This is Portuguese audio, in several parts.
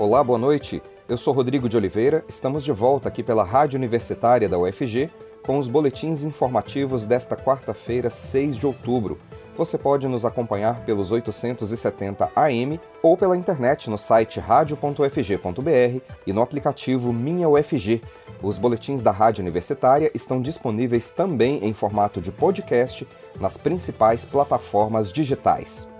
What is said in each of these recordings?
Olá, boa noite. Eu sou Rodrigo de Oliveira, estamos de volta aqui pela Rádio Universitária da UFG com os boletins informativos desta quarta-feira, 6 de outubro. Você pode nos acompanhar pelos 870 AM ou pela internet no site radio.ufg.br e no aplicativo Minha UFG. Os boletins da Rádio Universitária estão disponíveis também em formato de podcast nas principais plataformas digitais.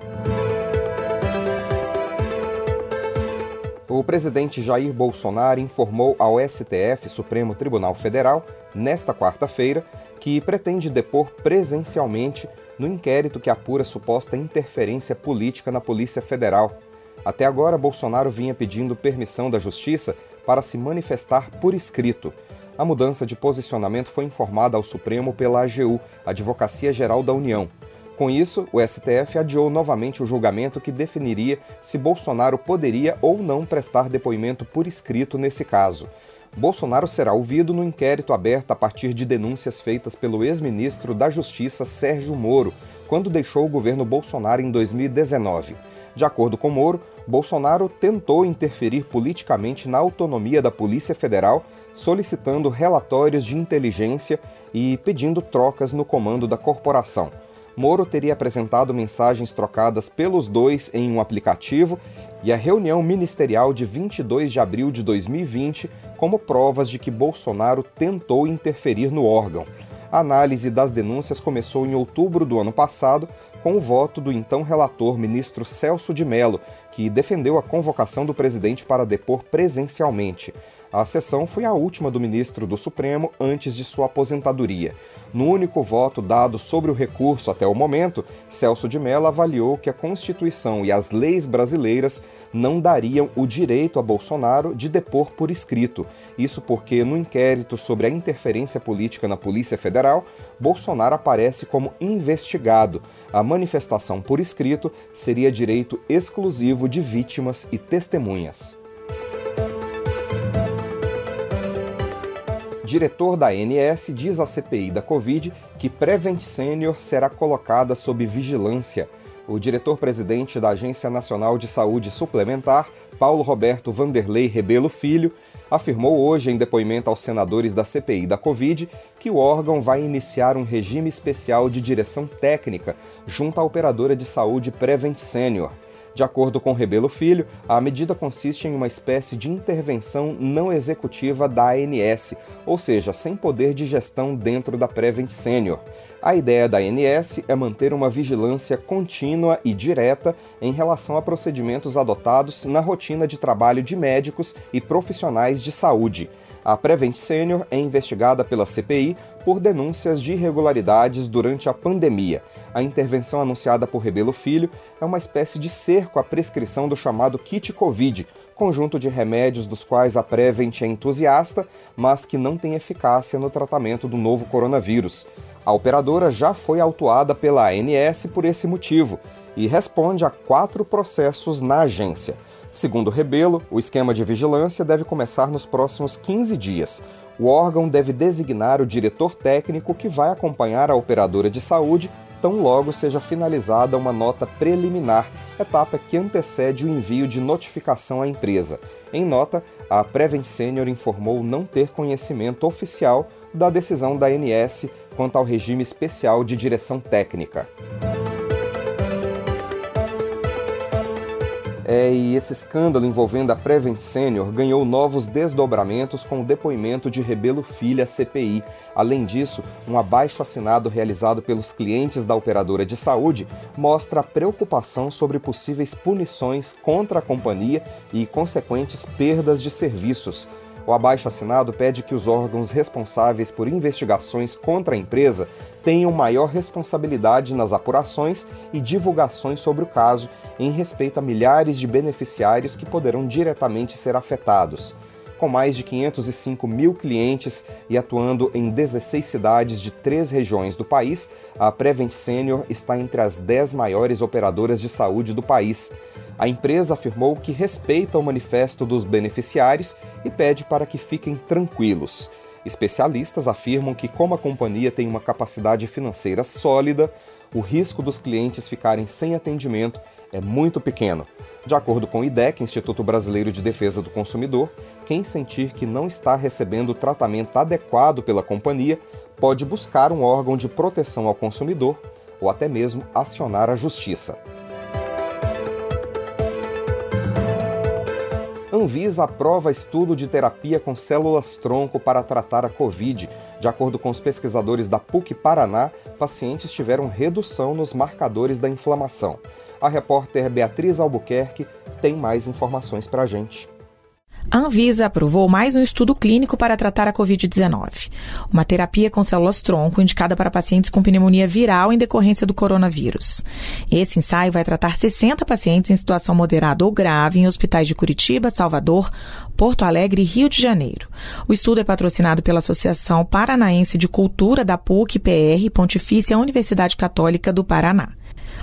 O presidente Jair Bolsonaro informou ao STF, Supremo Tribunal Federal, nesta quarta-feira, que pretende depor presencialmente no inquérito que apura suposta interferência política na Polícia Federal. Até agora, Bolsonaro vinha pedindo permissão da Justiça para se manifestar por escrito. A mudança de posicionamento foi informada ao Supremo pela AGU, Advocacia Geral da União. Com isso, o STF adiou novamente o julgamento que definiria se Bolsonaro poderia ou não prestar depoimento por escrito nesse caso. Bolsonaro será ouvido no inquérito aberto a partir de denúncias feitas pelo ex-ministro da Justiça Sérgio Moro, quando deixou o governo Bolsonaro em 2019. De acordo com Moro, Bolsonaro tentou interferir politicamente na autonomia da Polícia Federal, solicitando relatórios de inteligência e pedindo trocas no comando da corporação. Moro teria apresentado mensagens trocadas pelos dois em um aplicativo e a reunião ministerial de 22 de abril de 2020 como provas de que Bolsonaro tentou interferir no órgão. A análise das denúncias começou em outubro do ano passado, com o voto do então relator ministro Celso de Mello, que defendeu a convocação do presidente para depor presencialmente. A sessão foi a última do ministro do Supremo antes de sua aposentadoria. No único voto dado sobre o recurso até o momento, Celso de Mello avaliou que a Constituição e as leis brasileiras não dariam o direito a Bolsonaro de depor por escrito. Isso porque, no inquérito sobre a interferência política na Polícia Federal, Bolsonaro aparece como investigado. A manifestação por escrito seria direito exclusivo de vítimas e testemunhas. Diretor da ANS diz à CPI da Covid que Prevent Senior será colocada sob vigilância. O diretor-presidente da Agência Nacional de Saúde Suplementar, Paulo Roberto Vanderlei Rebelo Filho, afirmou hoje em depoimento aos senadores da CPI da Covid que o órgão vai iniciar um regime especial de direção técnica junto à operadora de saúde Prevent Senior. De acordo com Rebelo Filho, a medida consiste em uma espécie de intervenção não executiva da ANS, ou seja, sem poder de gestão dentro da Prevent Senior. A ideia da ANS é manter uma vigilância contínua e direta em relação a procedimentos adotados na rotina de trabalho de médicos e profissionais de saúde. A Prevent Senior é investigada pela CPI por denúncias de irregularidades durante a pandemia. A intervenção anunciada por Rebelo Filho é uma espécie de cerco à prescrição do chamado kit Covid, conjunto de remédios dos quais a Prevent é entusiasta, mas que não tem eficácia no tratamento do novo coronavírus. A operadora já foi autuada pela ANS por esse motivo e responde a quatro processos na agência. Segundo Rebelo, o esquema de vigilância deve começar nos próximos 15 dias. O órgão deve designar o diretor técnico que vai acompanhar a operadora de saúde tão logo seja finalizada uma nota preliminar, etapa que antecede o envio de notificação à empresa. Em nota, a Prevent Senior informou não ter conhecimento oficial da decisão da ANS quanto ao regime especial de direção técnica. É, e esse escândalo envolvendo a Prevent Senior ganhou novos desdobramentos com o depoimento de Rebelo Filho à CPI. Além disso, um abaixo assinado realizado pelos clientes da operadora de saúde mostra preocupação sobre possíveis punições contra a companhia e consequentes perdas de serviços. O abaixo-assinado pede que os órgãos responsáveis por investigações contra a empresa tenham maior responsabilidade nas apurações e divulgações sobre o caso, em respeito a milhares de beneficiários que poderão diretamente ser afetados. Com mais de 505 mil clientes e atuando em 16 cidades de três regiões do país, a Prevent Senior está entre as 10 maiores operadoras de saúde do país. A empresa afirmou que respeita o manifesto dos beneficiários e pede para que fiquem tranquilos. Especialistas afirmam que, como a companhia tem uma capacidade financeira sólida, o risco dos clientes ficarem sem atendimento é muito pequeno. De acordo com o IDEC, Instituto Brasileiro de Defesa do Consumidor, quem sentir que não está recebendo o tratamento adequado pela companhia pode buscar um órgão de proteção ao consumidor ou até mesmo acionar a justiça. Anvisa aprova estudo de terapia com células-tronco para tratar a Covid. De acordo com os pesquisadores da PUC Paraná, pacientes tiveram redução nos marcadores da inflamação. A repórter Beatriz Albuquerque tem mais informações para a gente. A Anvisa aprovou mais um estudo clínico para tratar a Covid-19, uma terapia com células-tronco indicada para pacientes com pneumonia viral em decorrência do coronavírus. Esse ensaio vai tratar 60 pacientes em situação moderada ou grave em hospitais de Curitiba, Salvador, Porto Alegre e Rio de Janeiro. O estudo é patrocinado pela Associação Paranaense de Cultura da PUC-PR, Pontifícia Universidade Católica do Paraná.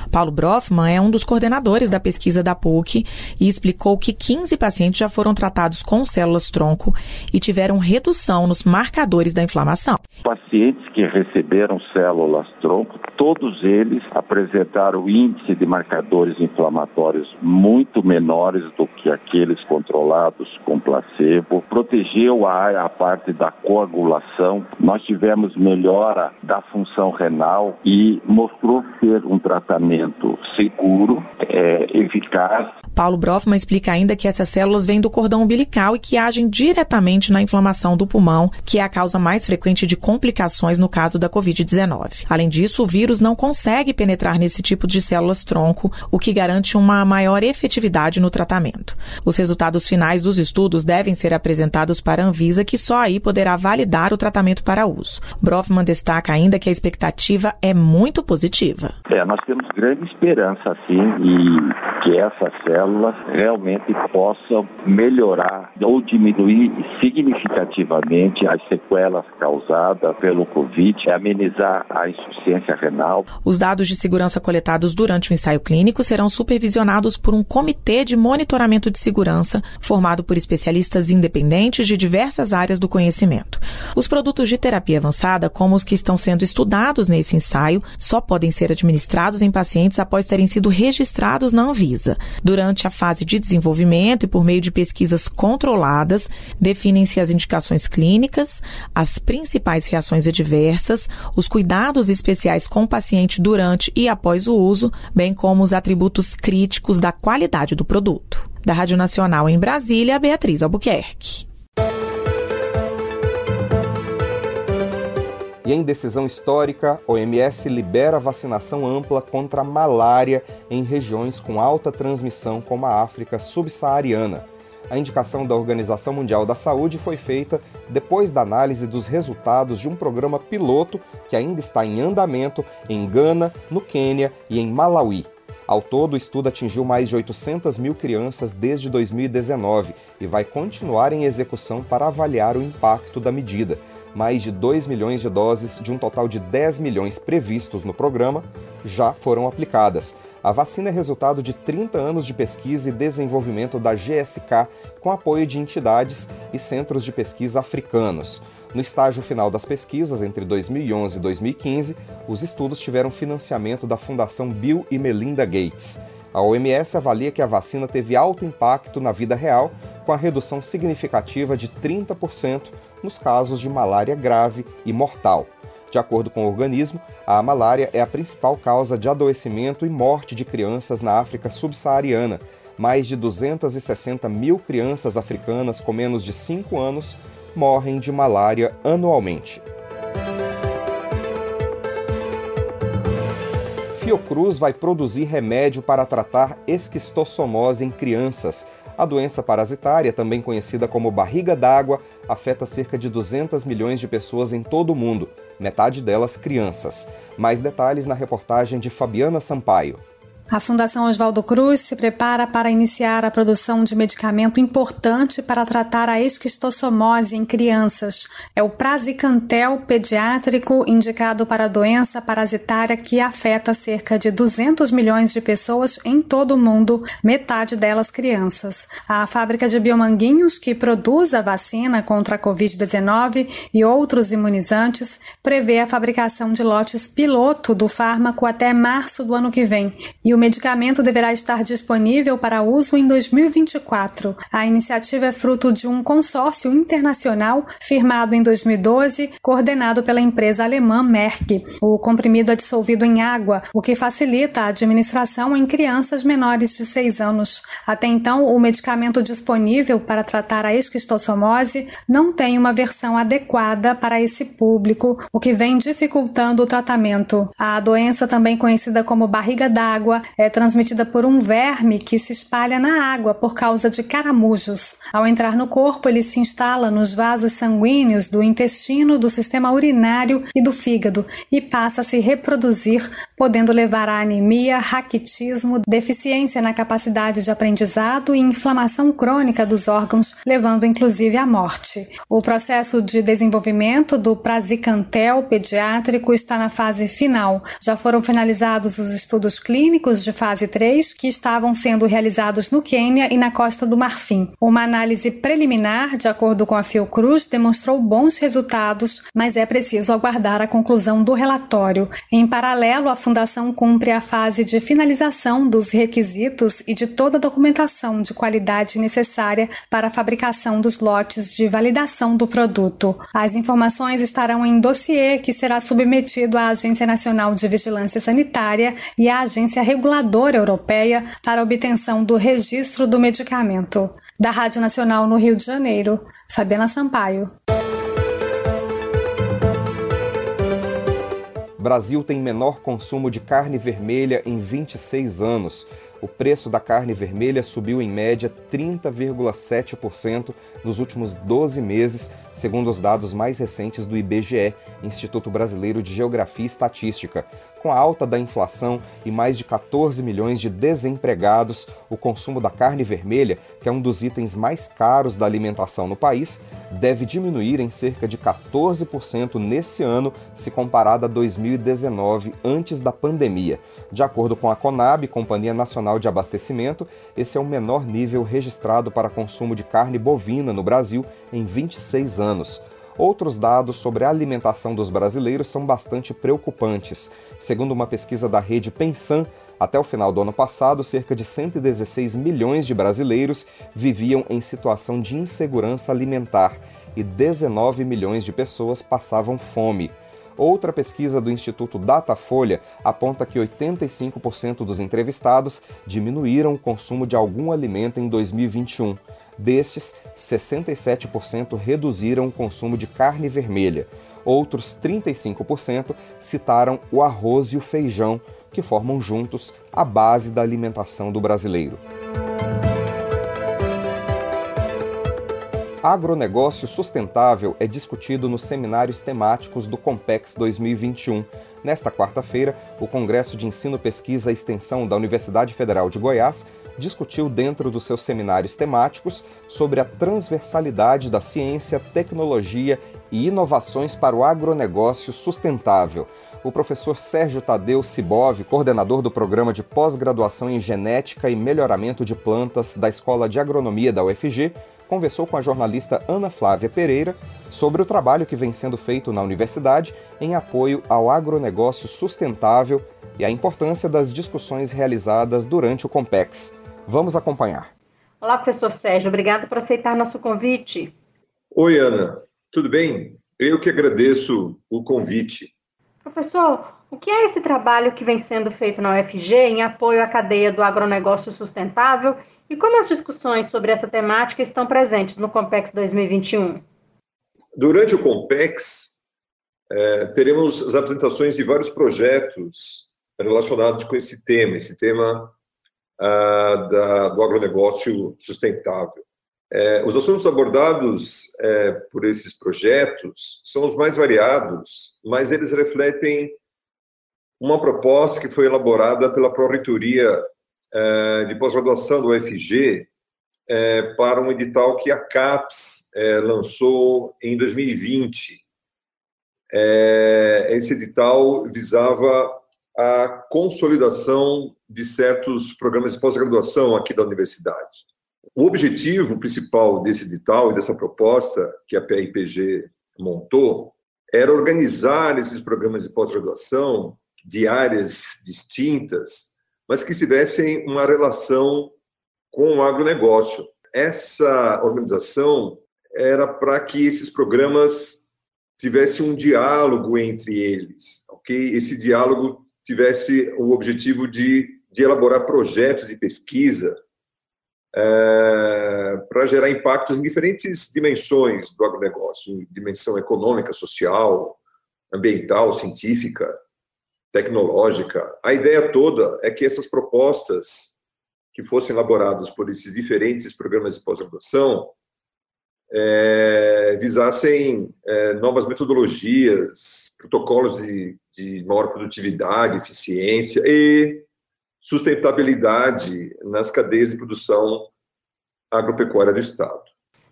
Paulo Brofman é um dos coordenadores da pesquisa da PUC e explicou que 15 pacientes já foram tratados com células-tronco e tiveram redução nos marcadores da inflamação. Pacientes que receberam células-tronco, todos eles apresentaram índice de marcadores inflamatórios muito menores do que aqueles controlados com placebo, protegeu a, a parte da coagulação, nós tivemos melhora da função renal e mostrou ser um tratamento tratamento seguro, é, eficaz. Paulo Brofman explica ainda que essas células vêm do cordão umbilical e que agem diretamente na inflamação do pulmão, que é a causa mais frequente de complicações no caso da Covid-19. Além disso, o vírus não consegue penetrar nesse tipo de células-tronco, o que garante uma maior efetividade no tratamento. Os resultados finais dos estudos devem ser apresentados para a Anvisa, que só aí poderá validar o tratamento para uso. Brofman destaca ainda que a expectativa é muito positiva. É, nós temos grande esperança, assim, e que essas células realmente possam melhorar ou diminuir significativamente as sequelas causadas pelo Covid, amenizar a insuficiência renal. Os dados de segurança coletados durante o ensaio clínico serão supervisionados por um comitê de monitoramento de segurança formado por especialistas independentes de diversas áreas do conhecimento. Os produtos de terapia avançada, como os que estão sendo estudados nesse ensaio, só podem ser administrados em pacientes após terem sido registrados na Anvisa. Durante a fase de desenvolvimento e por meio de pesquisas controladas, definem-se as indicações clínicas, as principais reações adversas, os cuidados especiais com o paciente durante e após o uso, bem como os atributos críticos da qualidade do produto. Da Rádio Nacional em Brasília, Beatriz Albuquerque. E em decisão histórica, OMS libera vacinação ampla contra a malária em regiões com alta transmissão como a África subsaariana. A indicação da Organização Mundial da Saúde foi feita depois da análise dos resultados de um programa piloto que ainda está em andamento em Gana, no Quênia e em Malawi. Ao todo, o estudo atingiu mais de 800 mil crianças desde 2019 e vai continuar em execução para avaliar o impacto da medida mais de 2 milhões de doses de um total de 10 milhões previstos no programa já foram aplicadas. A vacina é resultado de 30 anos de pesquisa e desenvolvimento da GSK com apoio de entidades e centros de pesquisa africanos. No estágio final das pesquisas, entre 2011 e 2015, os estudos tiveram financiamento da Fundação Bill e Melinda Gates. A OMS avalia que a vacina teve alto impacto na vida real, com a redução significativa de 30% nos casos de malária grave e mortal. De acordo com o organismo, a malária é a principal causa de adoecimento e morte de crianças na África subsaariana. Mais de 260 mil crianças africanas com menos de 5 anos morrem de malária anualmente. Fiocruz vai produzir remédio para tratar esquistossomose em crianças. A doença parasitária, também conhecida como barriga d'água, afeta cerca de 200 milhões de pessoas em todo o mundo, metade delas crianças. Mais detalhes na reportagem de Fabiana Sampaio. A Fundação Oswaldo Cruz se prepara para iniciar a produção de medicamento importante para tratar a esquistossomose em crianças. É o Prazicantel pediátrico indicado para a doença parasitária que afeta cerca de 200 milhões de pessoas em todo o mundo, metade delas crianças. A fábrica de Biomanguinhos, que produz a vacina contra a Covid-19 e outros imunizantes, prevê a fabricação de lotes piloto do fármaco até março do ano que vem. E o medicamento deverá estar disponível para uso em 2024. A iniciativa é fruto de um consórcio internacional firmado em 2012, coordenado pela empresa alemã Merck. O comprimido é dissolvido em água, o que facilita a administração em crianças menores de 6 anos. Até então, o medicamento disponível para tratar a esquistossomose não tem uma versão adequada para esse público, o que vem dificultando o tratamento. A doença, também conhecida como barriga d'água, é transmitida por um verme que se espalha na água por causa de caramujos. Ao entrar no corpo, ele se instala nos vasos sanguíneos do intestino, do sistema urinário e do fígado e passa a se reproduzir, podendo levar a anemia, raquitismo, deficiência na capacidade de aprendizado e inflamação crônica dos órgãos, levando inclusive à morte. O processo de desenvolvimento do prazicantel pediátrico está na fase final. Já foram finalizados os estudos clínicos de fase 3 que estavam sendo realizados no Quênia e na Costa do Marfim. Uma análise preliminar, de acordo com a Fiocruz, demonstrou bons resultados, mas é preciso aguardar a conclusão do relatório. Em paralelo, a Fundação cumpre a fase de finalização dos requisitos e de toda a documentação de qualidade necessária para a fabricação dos lotes de validação do produto. As informações estarão em dossiê que será submetido à Agência Nacional de Vigilância Sanitária e à Agência Reguladora Europeia para obtenção do registro do medicamento. Da Rádio Nacional no Rio de Janeiro, Fabiana Sampaio. Brasil tem menor consumo de carne vermelha em 26 anos. O preço da carne vermelha subiu em média 30,7% nos últimos 12 meses, segundo os dados mais recentes do IBGE, Instituto Brasileiro de Geografia e Estatística. Com a alta da inflação e mais de 14 milhões de desempregados, o consumo da carne vermelha, que é um dos itens mais caros da alimentação no país, deve diminuir em cerca de 14% nesse ano, se comparado a 2019, antes da pandemia. De acordo com a Conab, Companhia Nacional de Abastecimento, esse é o menor nível registrado para consumo de carne bovina no Brasil em 26 anos. Outros dados sobre a alimentação dos brasileiros são bastante preocupantes. Segundo uma pesquisa da rede Pensan, até o final do ano passado, cerca de 116 milhões de brasileiros viviam em situação de insegurança alimentar e 19 milhões de pessoas passavam fome. Outra pesquisa do Instituto Datafolha aponta que 85% dos entrevistados diminuíram o consumo de algum alimento em 2021. Destes, 67% reduziram o consumo de carne vermelha. Outros 35% citaram o arroz e o feijão, que formam juntos a base da alimentação do brasileiro. Agronegócio sustentável é discutido nos seminários temáticos do Compex 2021. Nesta quarta-feira, o Congresso de Ensino, Pesquisa e Extensão da Universidade Federal de Goiás discutiu dentro dos seus seminários temáticos sobre a transversalidade da ciência, tecnologia e inovações para o agronegócio sustentável. O professor Sérgio Tadeu Sibov, coordenador do programa de pós-graduação em genética e melhoramento de plantas da Escola de Agronomia da UFG, conversou com a jornalista Ana Flávia Pereira sobre o trabalho que vem sendo feito na universidade em apoio ao agronegócio sustentável e a importância das discussões realizadas durante o Compex. Vamos acompanhar. Olá, professor Sérgio, obrigado por aceitar nosso convite. Oi, Ana, tudo bem? Eu que agradeço o convite. Professor, o que é esse trabalho que vem sendo feito na UFG em apoio à cadeia do agronegócio sustentável e como as discussões sobre essa temática estão presentes no Compex 2021? Durante o Compex, é, teremos as apresentações de vários projetos relacionados com esse tema, esse tema uh, da, do agronegócio sustentável. É, os assuntos abordados é, por esses projetos são os mais variados, mas eles refletem uma proposta que foi elaborada pela Pró-Reitoria é, de Pós-Graduação do UFG é, para um edital que a CAPES é, lançou em 2020. É, esse edital visava a consolidação de certos programas de pós-graduação aqui da universidade. O objetivo principal desse edital e dessa proposta que a PRPG montou era organizar esses programas de pós-graduação de áreas distintas mas que tivessem uma relação com o agronegócio. Essa organização era para que esses programas tivessem um diálogo entre eles, ok? Esse diálogo tivesse o objetivo de, de elaborar projetos de pesquisa é, para gerar impactos em diferentes dimensões do agronegócio, dimensão econômica, social, ambiental, científica, tecnológica. A ideia toda é que essas propostas que fossem elaboradas por esses diferentes programas de pós-graduação é, visassem é, novas metodologias, protocolos de, de maior produtividade, eficiência e sustentabilidade nas cadeias de produção agropecuária do Estado.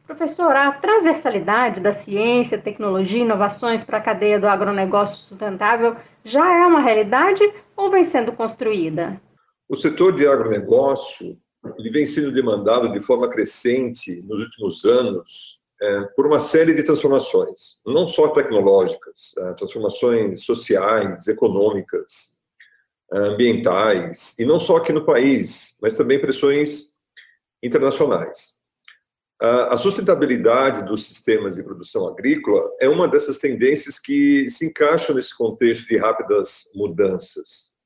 Professor, a transversalidade da ciência, tecnologia e inovações para a cadeia do agronegócio sustentável já é uma realidade ou vem sendo construída? O setor de agronegócio ele vem sendo demandado de forma crescente nos últimos anos é, por uma série de transformações, não só tecnológicas, é, transformações sociais, econômicas, é, ambientais, e não só aqui no país, mas também pressões internacionais. A sustentabilidade dos sistemas de produção agrícola é uma dessas tendências que se encaixam nesse contexto de rápidas mudanças.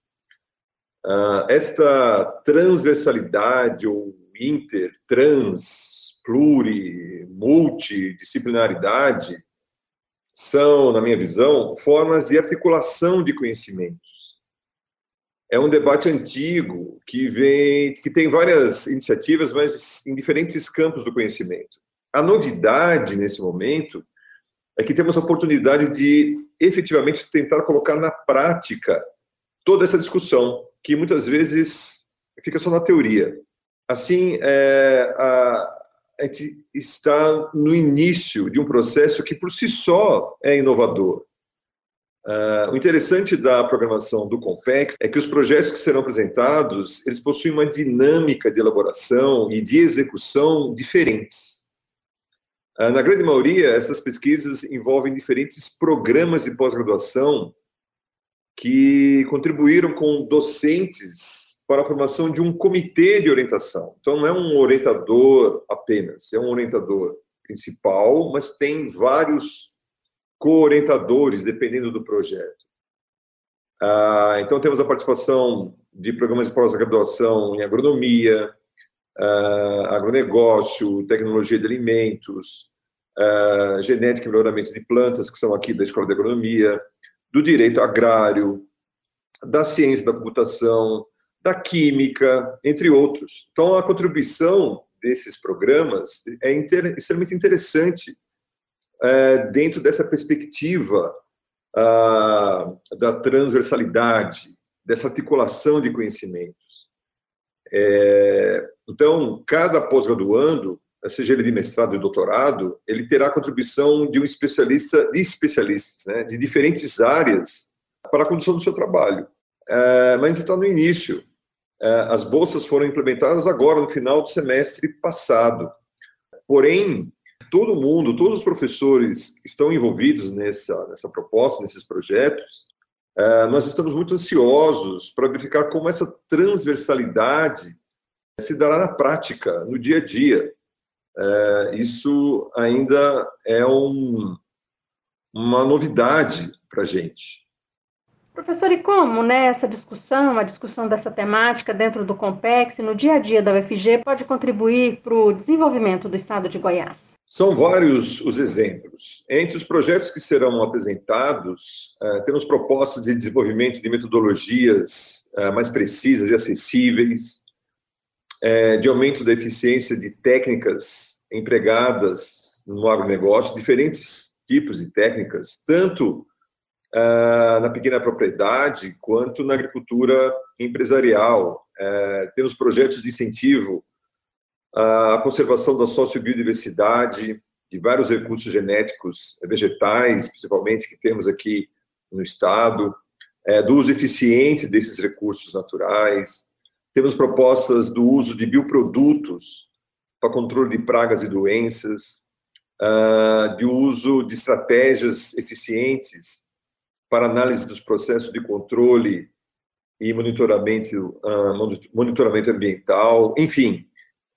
Esta transversalidade ou inter, trans, pluri, multidisciplinaridade são, na minha visão, formas de articulação de conhecimentos é um debate antigo que vem, que tem várias iniciativas, mas em diferentes campos do conhecimento. A novidade nesse momento é que temos a oportunidade de efetivamente tentar colocar na prática toda essa discussão, que muitas vezes fica só na teoria. Assim, é, a, a gente está no início de um processo que por si só é inovador. Uh, o interessante da programação do Compex é que os projetos que serão apresentados, eles possuem uma dinâmica de elaboração e de execução diferentes. Uh, na grande maioria, essas pesquisas envolvem diferentes programas de pós-graduação que contribuíram com docentes para a formação de um comitê de orientação. Então, não é um orientador apenas, é um orientador principal, mas tem vários co-orientadores, dependendo do projeto. Ah, então, temos a participação de programas de pós-graduação em agronomia, ah, agronegócio, tecnologia de alimentos, ah, genética e melhoramento de plantas, que são aqui da Escola de Agronomia, do direito agrário, da ciência da computação, da química, entre outros. Então, a contribuição desses programas é inter extremamente interessante é, dentro dessa perspectiva da transversalidade, dessa articulação de conhecimentos. É, então, cada pós-graduando, seja ele de mestrado e doutorado, ele terá a contribuição de um especialista, de especialistas, né, de diferentes áreas, para a condução do seu trabalho. É, mas está no início. É, as bolsas foram implementadas agora, no final do semestre passado. Porém, todo mundo, todos os professores estão envolvidos nessa, nessa proposta, nesses projetos. É, nós estamos muito ansiosos para verificar como essa transversalidade se dará na prática, no dia a dia. É, isso ainda é um, uma novidade para a gente. Professor, e como né, essa discussão, a discussão dessa temática dentro do Compex, no dia a dia da UFG, pode contribuir para o desenvolvimento do Estado de Goiás? São vários os exemplos. Entre os projetos que serão apresentados, uh, temos propostas de desenvolvimento de metodologias uh, mais precisas e acessíveis, uh, de aumento da eficiência de técnicas empregadas no agronegócio, diferentes tipos de técnicas, tanto na pequena propriedade quanto na agricultura empresarial. temos projetos de incentivo a conservação da sociobiodiversidade, de vários recursos genéticos vegetais, principalmente, que temos aqui no estado, é, do uso eficiente desses recursos naturais. Temos propostas do uso de bioprodutos para controle de pragas e doenças, uh, de uso de estratégias eficientes para análise dos processos de controle e monitoramento, uh, monitoramento ambiental, enfim,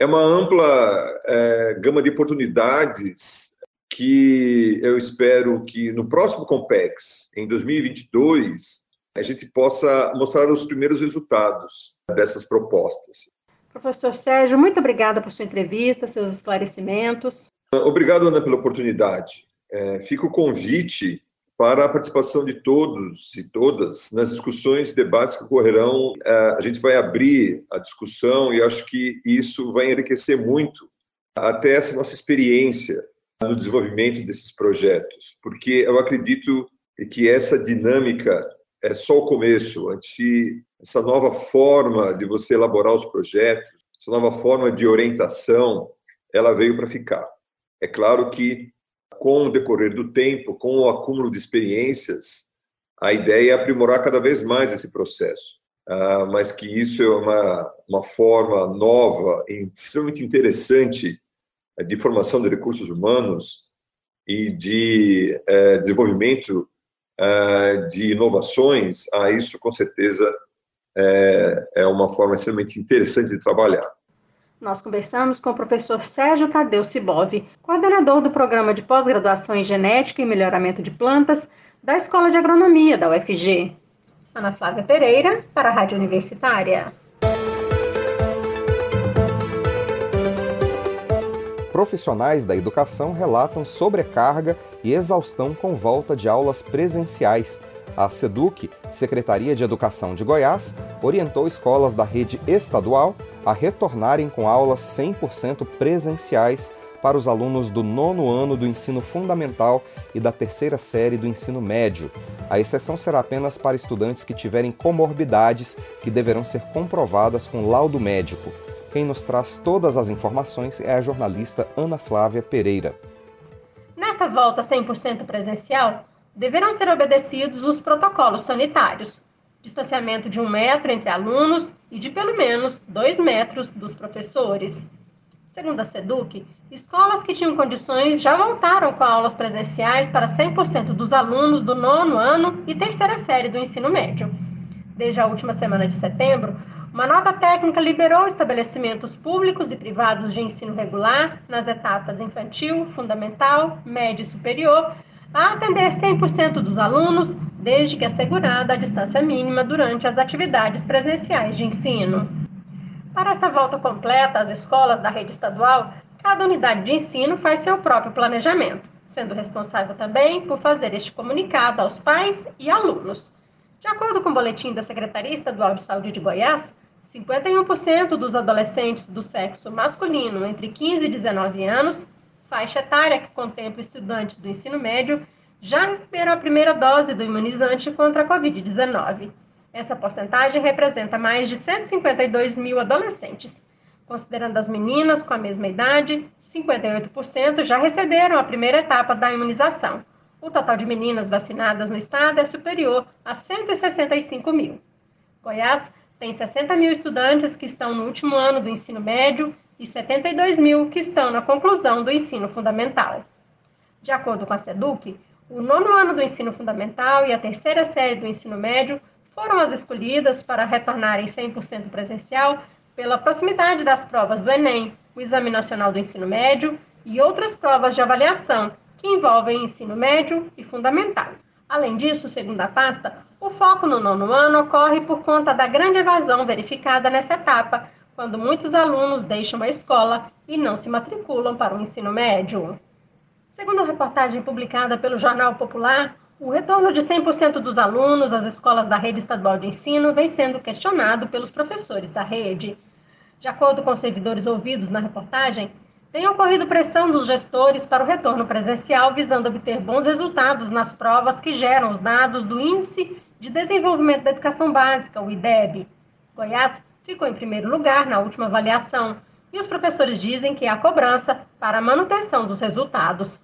é uma ampla é, gama de oportunidades que eu espero que no próximo Compex, em 2022, a gente possa mostrar os primeiros resultados dessas propostas. Professor Sérgio, muito obrigada por sua entrevista, seus esclarecimentos. Obrigado, Ana, pela oportunidade. É, fica o convite para a participação de todos e todas nas discussões e debates que ocorrerão. É, a gente vai abrir a discussão e acho que isso vai enriquecer muito até essa nossa experiência no desenvolvimento desses projetos, porque eu acredito que essa dinâmica é só o começo. Essa nova forma de você elaborar os projetos, essa nova forma de orientação, ela veio para ficar. É claro que com o decorrer do tempo, com o acúmulo de experiências, a ideia é aprimorar cada vez mais esse processo. Ah, mas que isso é uma, uma forma nova e extremamente interessante de formação de recursos humanos e de eh, desenvolvimento eh, de inovações, ah, isso com certeza é, é uma forma extremamente interessante de trabalhar. Nós conversamos com o professor Sérgio Tadeu Sibov, coordenador do programa de pós-graduação em Genética e Melhoramento de Plantas da Escola de Agronomia da UFG. Ana Flávia Pereira, para a Rádio Universitária. Profissionais da educação relatam sobrecarga e exaustão com volta de aulas presenciais. A SEDUC, Secretaria de Educação de Goiás, orientou escolas da rede estadual a retornarem com aulas 100% presenciais para os alunos do nono ano do ensino fundamental e da terceira série do ensino médio. A exceção será apenas para estudantes que tiverem comorbidades que deverão ser comprovadas com laudo médico. Quem nos traz todas as informações é a jornalista Ana Flávia Pereira. Nesta volta 100% presencial, deverão ser obedecidos os protocolos sanitários distanciamento de um metro entre alunos e de pelo menos dois metros dos professores. Segundo a SEDUC, escolas que tinham condições já voltaram com aulas presenciais para 100% dos alunos do nono ano e terceira série do ensino médio. Desde a última semana de setembro, uma nota técnica liberou estabelecimentos públicos e privados de ensino regular nas etapas infantil, fundamental, médio e superior a atender 100% dos alunos, desde que assegurada a distância mínima durante as atividades presenciais de ensino. Para essa volta completa às escolas da rede estadual, cada unidade de ensino faz seu próprio planejamento, sendo responsável também por fazer este comunicado aos pais e alunos. De acordo com o boletim da Secretaria Estadual de Saúde de Goiás, 51% dos adolescentes do sexo masculino entre 15 e 19 anos faixa etária que contempla estudantes do ensino médio já receberam a primeira dose do imunizante contra a Covid-19. Essa porcentagem representa mais de 152 mil adolescentes. Considerando as meninas com a mesma idade, 58% já receberam a primeira etapa da imunização. O total de meninas vacinadas no estado é superior a 165 mil. Goiás tem 60 mil estudantes que estão no último ano do ensino médio e 72 mil que estão na conclusão do ensino fundamental. De acordo com a SEDUC, o nono ano do ensino fundamental e a terceira série do ensino médio foram as escolhidas para retornarem 100% presencial pela proximidade das provas do Enem, o Exame Nacional do Ensino Médio e outras provas de avaliação que envolvem ensino médio e fundamental. Além disso, segundo a pasta, o foco no nono ano ocorre por conta da grande evasão verificada nessa etapa, quando muitos alunos deixam a escola e não se matriculam para o ensino médio. Segundo a reportagem publicada pelo Jornal Popular, o retorno de 100% dos alunos às escolas da rede estadual de ensino vem sendo questionado pelos professores da rede. De acordo com os servidores ouvidos na reportagem, tem ocorrido pressão dos gestores para o retorno presencial, visando obter bons resultados nas provas que geram os dados do Índice de Desenvolvimento da Educação Básica, o IDEB. Goiás ficou em primeiro lugar na última avaliação, e os professores dizem que há cobrança para a manutenção dos resultados.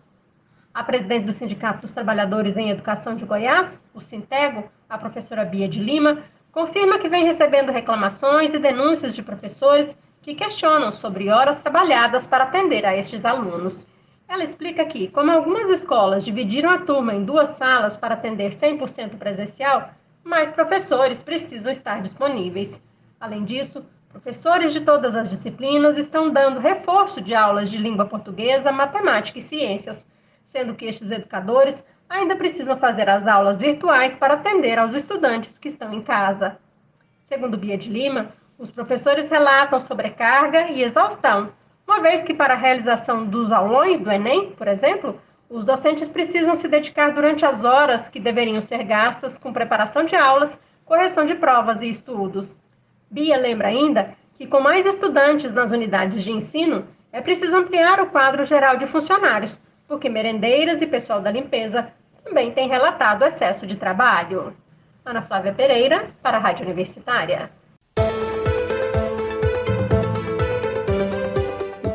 A presidente do Sindicato dos Trabalhadores em Educação de Goiás, o Sintego, a professora Bia de Lima, confirma que vem recebendo reclamações e denúncias de professores que questionam sobre horas trabalhadas para atender a estes alunos. Ela explica que, como algumas escolas dividiram a turma em duas salas para atender 100% presencial, mais professores precisam estar disponíveis. Além disso, professores de todas as disciplinas estão dando reforço de aulas de língua portuguesa, matemática e ciências, sendo que estes educadores ainda precisam fazer as aulas virtuais para atender aos estudantes que estão em casa. Segundo Bia de Lima, os professores relatam sobrecarga e exaustão, uma vez que para a realização dos aulões do Enem, por exemplo, os docentes precisam se dedicar durante as horas que deveriam ser gastas com preparação de aulas, correção de provas e estudos. Bia lembra ainda que, com mais estudantes nas unidades de ensino, é preciso ampliar o quadro geral de funcionários, porque merendeiras e pessoal da limpeza também têm relatado excesso de trabalho. Ana Flávia Pereira, para a Rádio Universitária.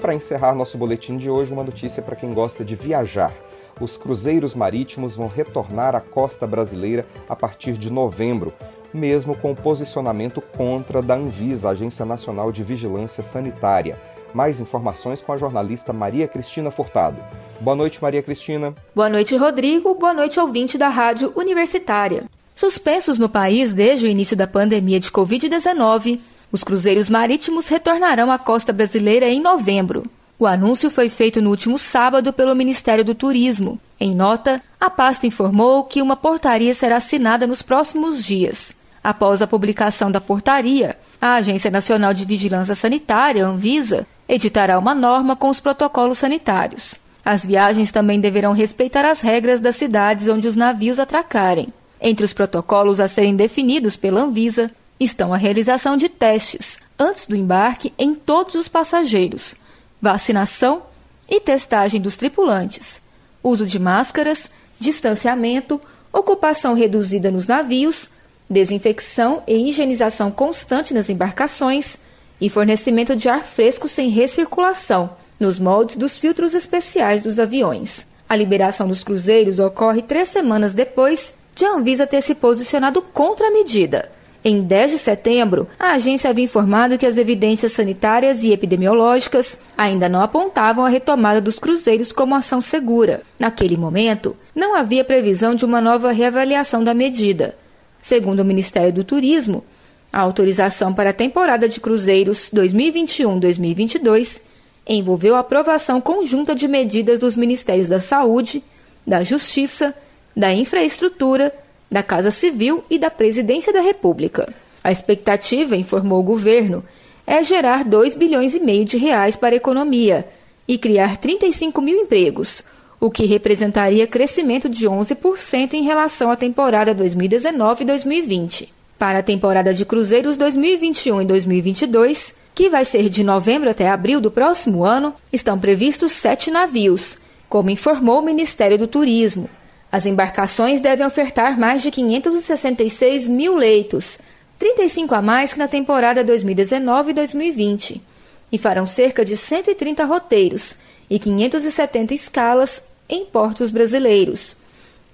para encerrar nosso boletim de hoje, uma notícia para quem gosta de viajar. Os cruzeiros marítimos vão retornar à costa brasileira a partir de novembro, mesmo com o posicionamento contra da Anvisa, Agência Nacional de Vigilância Sanitária. Mais informações com a jornalista Maria Cristina Furtado. Boa noite, Maria Cristina. Boa noite, Rodrigo. Boa noite, ouvinte da Rádio Universitária. Suspensos no país desde o início da pandemia de Covid-19, os cruzeiros marítimos retornarão à costa brasileira em novembro. O anúncio foi feito no último sábado pelo Ministério do Turismo. Em nota, a pasta informou que uma portaria será assinada nos próximos dias. Após a publicação da portaria, a Agência Nacional de Vigilância Sanitária, Anvisa, editará uma norma com os protocolos sanitários. As viagens também deverão respeitar as regras das cidades onde os navios atracarem. Entre os protocolos a serem definidos pela Anvisa estão a realização de testes antes do embarque em todos os passageiros, vacinação e testagem dos tripulantes, uso de máscaras, distanciamento, ocupação reduzida nos navios, desinfecção e higienização constante nas embarcações e fornecimento de ar fresco sem recirculação nos moldes dos filtros especiais dos aviões. A liberação dos cruzeiros ocorre três semanas depois de a Anvisa ter se posicionado contra a medida em 10 de setembro, a agência havia informado que as evidências sanitárias e epidemiológicas ainda não apontavam a retomada dos cruzeiros como ação segura. Naquele momento, não havia previsão de uma nova reavaliação da medida. Segundo o Ministério do Turismo, a autorização para a temporada de cruzeiros 2021-2022 envolveu a aprovação conjunta de medidas dos Ministérios da Saúde, da Justiça, da Infraestrutura da Casa Civil e da Presidência da República. A expectativa, informou o governo, é gerar 2 bilhões e meio de reais para a economia e criar 35 mil empregos, o que representaria crescimento de 11% em relação à temporada 2019 e 2020. Para a temporada de cruzeiros 2021 e 2022, que vai ser de novembro até abril do próximo ano, estão previstos sete navios, como informou o Ministério do Turismo. As embarcações devem ofertar mais de 566 mil leitos, 35 a mais que na temporada 2019 e 2020, e farão cerca de 130 roteiros e 570 escalas em portos brasileiros.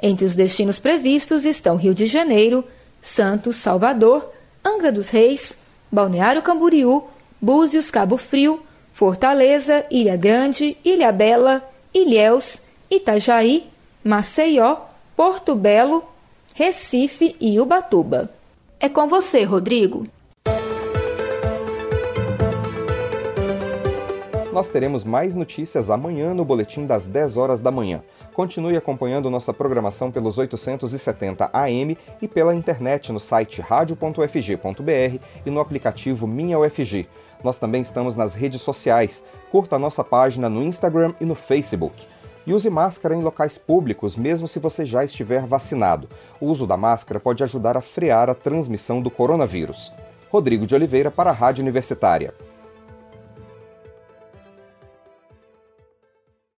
Entre os destinos previstos estão Rio de Janeiro, Santos, Salvador, Angra dos Reis, Balneário Camboriú, Búzios, Cabo Frio, Fortaleza, Ilha Grande, Ilha Bela, Ilhéus, Itajaí, Maceió, Porto Belo, Recife e Ubatuba. É com você, Rodrigo. Nós teremos mais notícias amanhã no boletim das 10 horas da manhã. Continue acompanhando nossa programação pelos 870 AM e pela internet no site radio.ufg.br e no aplicativo Minha UFG. Nós também estamos nas redes sociais. Curta a nossa página no Instagram e no Facebook. E use máscara em locais públicos, mesmo se você já estiver vacinado. O uso da máscara pode ajudar a frear a transmissão do coronavírus. Rodrigo de Oliveira para a Rádio Universitária.